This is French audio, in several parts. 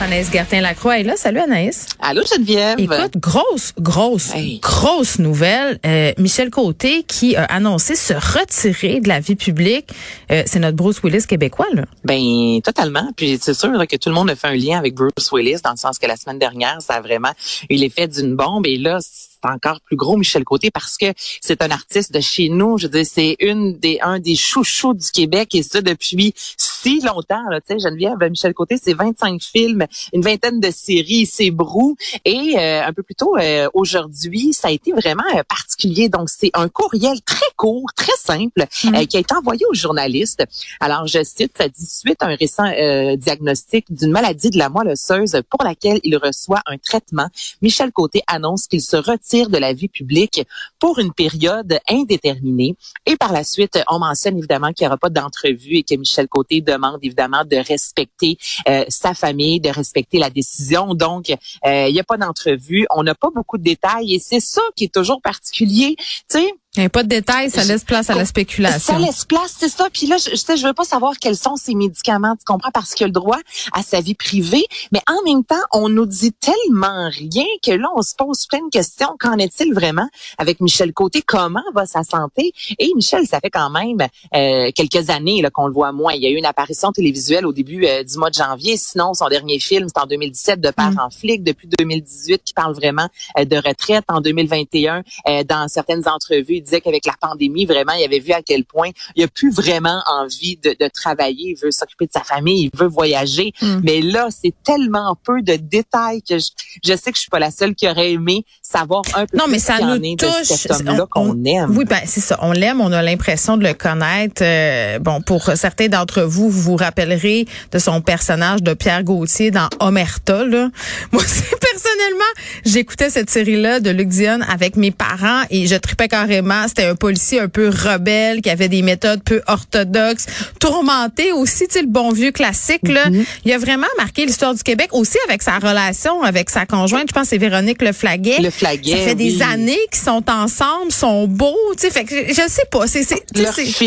Anaïs Gertin-Lacroix est là. Salut Anaïs. Allô Geneviève. Écoute, grosse, grosse, Hey. grosse nouvelle. Euh, Michel Côté qui a annoncé se retirer de la vie publique. Euh, c'est notre Bruce Willis québécois, là. Ben totalement. Puis c'est sûr là, que tout le monde a fait un lien avec Bruce Willis dans le sens que la semaine dernière, ça a vraiment eu l'effet d'une bombe. Et là, c'est encore plus gros Michel Côté parce que c'est un artiste de chez nous. Je veux dire, c'est une des un des chouchous du Québec et ça depuis si longtemps. Là, tu sais, Geneviève Michel Côté, c'est 25 films, une vingtaine de séries, c'est brou. Et euh, un peu plus tôt euh, aujourd'hui, ça a été vraiment euh, particulier. Donc c'est un courriel très court, très simple, euh, qui a été envoyé aux journalistes. Alors je cite, ça dit suite à un récent euh, diagnostic d'une maladie de la moelle osseuse pour laquelle il reçoit un traitement. Michel Côté annonce qu'il se retire de la vie publique pour une période indéterminée. Et par la suite, on mentionne évidemment qu'il n'y aura pas d'entrevue et que Michel Côté demande évidemment de respecter euh, sa famille, de respecter la décision. Donc, euh, il n'y a pas d'entrevue. On n'a pas beaucoup de détails et c'est ça qui est toujours particulier. Tu Il n'y a pas de détails, ça laisse place à la spéculation. ça laisse place, c'est ça. Puis là, je, je, sais, je veux pas savoir quels sont ces médicaments, tu comprends, parce qu'il a le droit à sa vie privée. Mais en même temps, on nous dit tellement rien que là, on se pose plein de questions. Qu'en est-il vraiment avec Michel Côté? Comment va sa santé? Et Michel, ça fait quand même euh, quelques années là, qu'on le voit moins. Il y a eu une apparition télévisuelle au début euh, du mois de janvier. Sinon, son dernier film, c'est en 2017, De père Mm. en flic. Depuis 2018, qui parle vraiment euh, de retraite. En 2021, euh, dans certaines entrevues, disait qu'avec la pandémie, vraiment, il avait vu à quel point il a plus vraiment envie de, de travailler. Il veut s'occuper de sa famille, il veut voyager. Mm. Mais là, c'est tellement peu de détails que je, je sais que je suis pas la seule qui aurait aimé savoir un peu Non, plus mais ça qu'il en nous est touche. de cet homme-là On- qu'on aime. Oui, ben c'est ça. On l'aime, on a l'impression de le connaître. Euh, bon, pour certains d'entre vous, vous vous rappellerez de son personnage de Pierre Gauthier dans Omerta. Là. Moi, c'est personnellement, j'écoutais cette série-là de Luc Dion avec mes parents et je tripais carrément. C'était un policier un peu rebelle qui avait des méthodes peu orthodoxes, tourmenté aussi, tu sais, le bon vieux classique. Là. Mm-hmm. Il a vraiment marqué l'histoire du Québec aussi avec sa relation avec sa conjointe. Je pense que c'est Véronique Le Flaguet. Le Flaguet, Ça fait des années qu'ils sont ensemble, sont beaux, tu sais, fait que je, sais pas, c'est c'est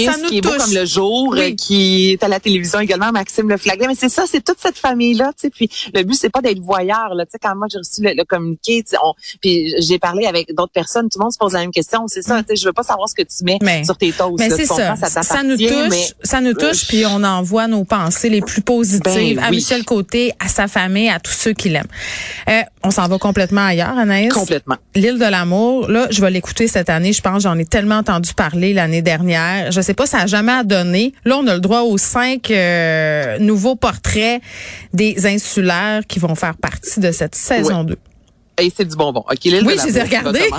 ça nous qui est touche. beau comme le jour, Oui. qui est à la télévision également, Maxime Le. Mais c'est ça, c'est toute cette famille-là, tu sais. Puis le but, c'est pas d'être voyeur, là. Tu sais, quand moi j'ai reçu le, le communiqué, tu sais, on- puis j'ai parlé avec d'autres personnes, tout le monde se pose la même question. C'est ça, tu sais, je veux pas savoir ce que tu mets. Mais- sur tes toasts. Mais c'est ça, ça, nous touche, mais- ça nous touche, Euh, puis on envoie nos pensées les plus positives Ben à oui. Michel Côté, à sa famille, à tous ceux qui l'aiment. Euh, on s'en va complètement ailleurs, Anaïs? Complètement. L'île de l'amour, là, je vais l'écouter cette année. Je pense, j'en ai tellement entendu parler l'année dernière. Je sais pas, ça a jamais donné. Là, on a le droit aux cinq euh, nouveaux portraits des insulaires qui vont faire partie de cette saison 2. Et c'est du bonbon. OK, l'île Oui, de je les ai regardés.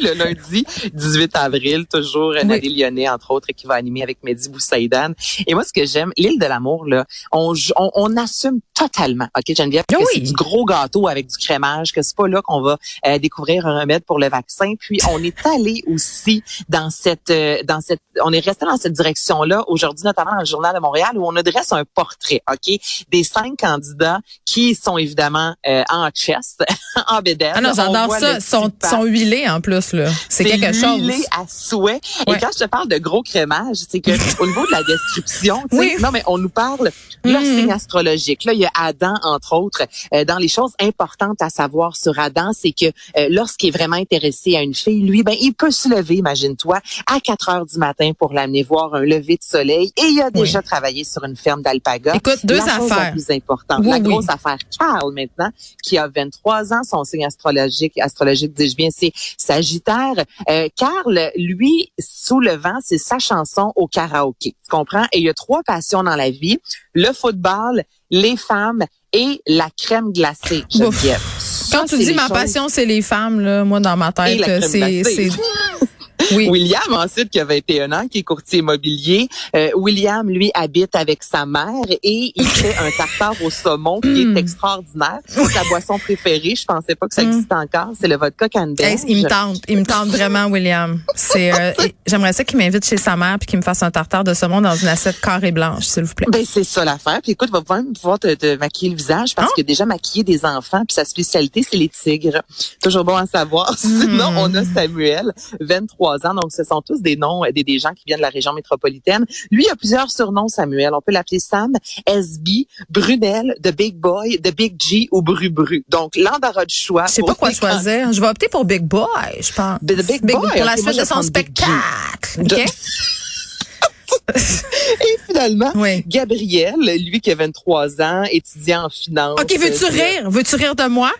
le lundi 18 avril, toujours Oui. Nadine Lyonnais, entre autres, qui va animer avec Mehdi Boussaïdan. Et moi, ce que j'aime, l'île de l'amour, là, on, on, on assume totalement, OK, Geneviève, que Ah Oui. c'est du gros gâteau avec du crémage, que c'est pas là qu'on va euh, découvrir un remède pour le vaccin. Puis, on est allé aussi dans cette, euh, dans cette, on est resté dans cette direction-là aujourd'hui, notamment dans le Journal de Montréal, où on adresse un portrait, OK, des cinq candidats qui sont évidemment euh, en chest, en bédaine. Ah non, On j'adore ça. sont, sont huilés en plus, là. C'est quelque chose. huilé à souhait. Ouais. Et quand je te parle de gros crémage, c'est que au niveau de la description, Oui. non mais on nous parle de Mhm. signe astrologique. Là, il y a Adam entre autres. Euh, dans les choses importantes à savoir sur Adam, c'est que euh, lorsqu'il est vraiment intéressé à une fille, lui, ben il peut se lever, imagine-toi, à 4 heures du matin pour l'amener voir un lever de soleil. Et il a déjà travaillé sur une ferme d'alpaga. Écoute, deux la chose la affaires. plus importante, Oui, la grosse affaire. Carl maintenant, qui a 23 ans, son signe signe astrologique, astrologique, dis-je bien, c'est Sagittaire. Euh, Carl, lui, sous le vent, c'est sa chanson au karaoké. Tu comprends? Et il y a trois passions dans la vie le football, les femmes et la crème glacée. Geneviève. Quand tu dis ma passion, c'est les femmes, là, moi dans ma tête, c'est Oui. William, ensuite, qui a 21 ans, qui est courtier immobilier. Euh, William, lui, habite avec sa mère et il fait un tartare au saumon qui est hmm. extraordinaire. Sa boisson préférée, je pensais pas que ça hmm. existait encore, c'est le vodka canneberge. il me tente, il me tente vraiment, William. C'est, euh, j'aimerais ça qu'il m'invite chez sa mère puis qu'il me fasse un tartare de saumon dans une assiette carrée blanche, s'il vous plaît. Ben, c'est ça l'affaire. Puis écoute, va pouvoir te, te, maquiller le visage parce ah. que déjà maquiller des enfants puis sa spécialité, c'est les tigres. Toujours bon à savoir. Sinon, hmm. on a Samuel, 23 donc ce sont tous des noms, des, des gens qui viennent de la région métropolitaine. Lui a plusieurs surnoms, Samuel. On peut l'appeler Sam, SB, Brunel, The Big Boy, The Big G ou Bru Bru. Donc l'embarras de choix. Je sais pas quoi choisir. Je vais opter pour Big Boy, je pense. The Big, Boy. Pour la suite de son spectacle. OK? Et finalement, Gabriel, lui qui a 23 ans, étudiant en finance. OK, veux-tu rire? Veux-tu rire de moi?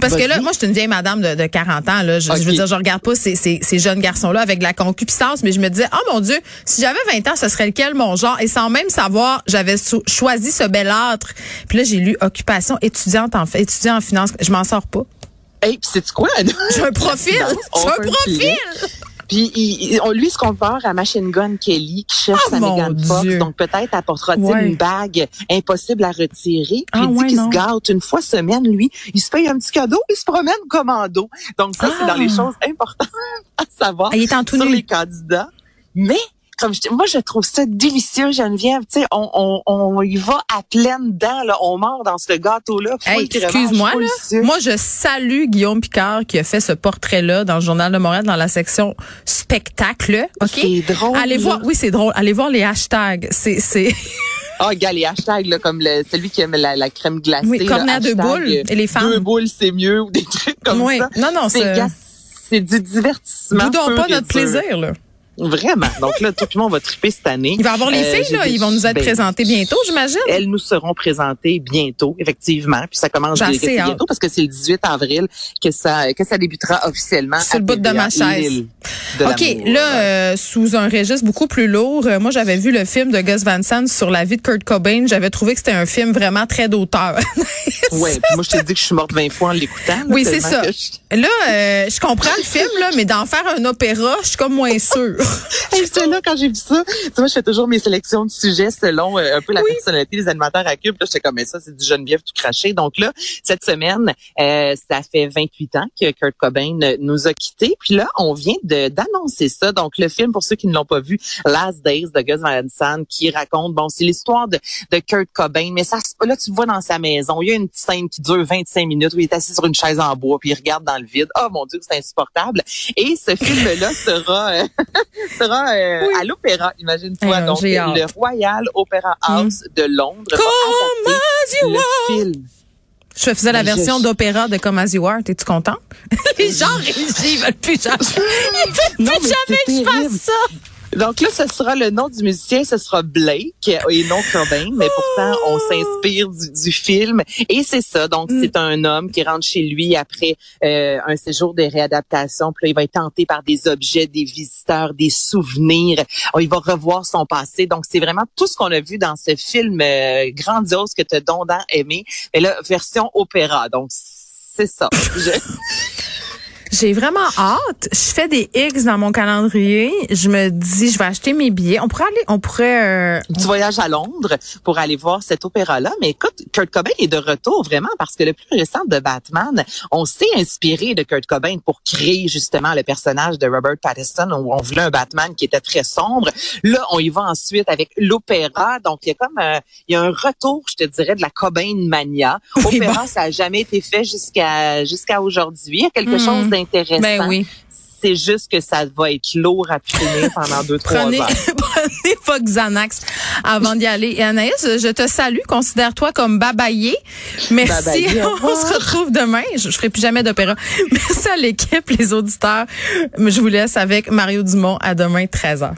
Parce que là, moi, je suis une vieille madame de, de 40 ans. Là. Je, veux dire, je regarde pas ces, ces, ces jeunes garçons-là avec de la concupiscence, mais je me disais, oh mon Dieu, si j'avais 20 ans, ce serait lequel mon genre? Et sans même savoir, j'avais choisi ce bel âtre. Puis là, j'ai lu occupation étudiante en étudiant en finance. Je m'en sors pas. Hey, c'est quoi? J'ai un profil. J'ai un profil. Puis il, on lui se compare à Machine Gun Kelly qui cherche oh, sa Megan Fox. Donc peut-être apportera-t-il une bague impossible à retirer. Puis ah, il dit qu'il se gâte une fois semaine, lui. Il se paye un petit cadeau, il se promène commando. Donc ça, c'est dans les ah. choses importantes à savoir ah, il est en sur les candidats. Mais comme je, moi, je trouve ça délicieux, Geneviève. Tu sais, on, on, on y va à pleine dents, là. On mord dans ce gâteau-là. excuse-moi, là. Moi, je salue Guillaume Picard qui a fait ce portrait-là dans le Journal de Montréal dans la section spectacle. OK? C'est drôle. Allez voir, oui, c'est drôle. Allez voir les hashtags. C'est, c'est. Ah, oh, gars, les hashtags, là, comme le, celui qui aime la, la crème glacée. Oui, cornet de boules et les femmes. Deux boules, c'est mieux, ou des trucs comme oui. ça. Non, non, c'est. C'est du divertissement. Boudons pas notre plaisir, là. Vraiment. Donc là, tout le monde va triper cette année. Il va y avoir les euh, filles, là. Ils vont nous être ben, présentés bientôt, j'imagine. Elles nous seront présentées bientôt, effectivement. Puis ça commence bientôt parce que c'est le 18 avril que ça que ça débutera officiellement. Sur le bout de ma chaise. OK. Là, euh, sous un registre beaucoup plus lourd, euh, moi, j'avais vu le film de Gus Van Sant sur la vie de Kurt Cobain. J'avais trouvé que c'était un film vraiment très d'auteur. oui. Moi, je te dis que je suis morte 20 fois en l'écoutant. Oui, c'est ça. Là, je comprends le film, là, mais d'en faire un opéra, je suis comme moins sûre. c'est là quand j'ai vu ça. Tu vois, je fais toujours mes sélections de sujets selon euh, un peu la personnalité des animateurs à Cube. Là, j'étais comme mais ça, c'est du Geneviève tout craché. Donc là, cette semaine, euh, ça fait 28 ans que Kurt Cobain nous a quittés. Puis là, on vient d'annoncer ça. Donc le film, pour ceux qui ne l'ont pas vu, Last Days de Gus Van Sant, qui raconte, bon, c'est l'histoire de, de Kurt Cobain, mais ça, là, tu vois dans sa maison, il y a une scène qui dure 25 minutes où il est assis sur une chaise en bois, puis il regarde dans le vide. Oh mon Dieu, c'est insupportable. Et ce film-là sera, euh, sera euh, à l'opéra, imagine-toi. donc, le Royal Opera House de Londres. Comme as you film. Je faisais la version d'opéra de Comme As You Are. T'es-tu contente? Les gens ils veulent plus jamais, ils veulent plus jamais que je fasse ça. Donc là, ce sera le nom du musicien, ce sera Blake et non Cobain, mais pourtant on s'inspire du, film et c'est ça. Donc mm. c'est un homme qui rentre chez lui après euh, un séjour de réadaptation. Puis là, il va être tenté par des objets, des visiteurs, des souvenirs. Oh, il va revoir son passé. Donc c'est vraiment tout ce qu'on a vu dans ce film euh, grandiose que tu as donc aimé. Mais là, version opéra. Donc c'est ça. J'ai vraiment hâte. Je fais des X dans mon calendrier. Je me dis, je vais acheter mes billets. On pourrait aller, on pourrait. Euh, du voyage à Londres pour aller voir cet opéra-là. Mais écoute, Kurt Cobain est de retour vraiment parce que le plus récent de Batman, on s'est inspiré de Kurt Cobain pour créer justement le personnage de Robert Pattinson où on voulait un Batman qui était très sombre. Là, on y va ensuite avec l'opéra. Donc il y a comme euh, il y a un retour, je te dirais, de la Cobain mania. Opéra, ça a jamais été fait jusqu'à jusqu'à aujourd'hui. Il y a quelque hmm. chose intéressant. Ben oui. C'est juste que ça va être lourd à finir pendant deux, trois heures. prenez pas Xanax avant d'y aller. Et Anaïs, je te salue. Considère-toi comme babayé. Merci. On se retrouve demain. Je, ne ferai plus jamais d'opéra. Merci à l'équipe, les auditeurs. Je vous laisse avec Mario Dumont à demain, 13h.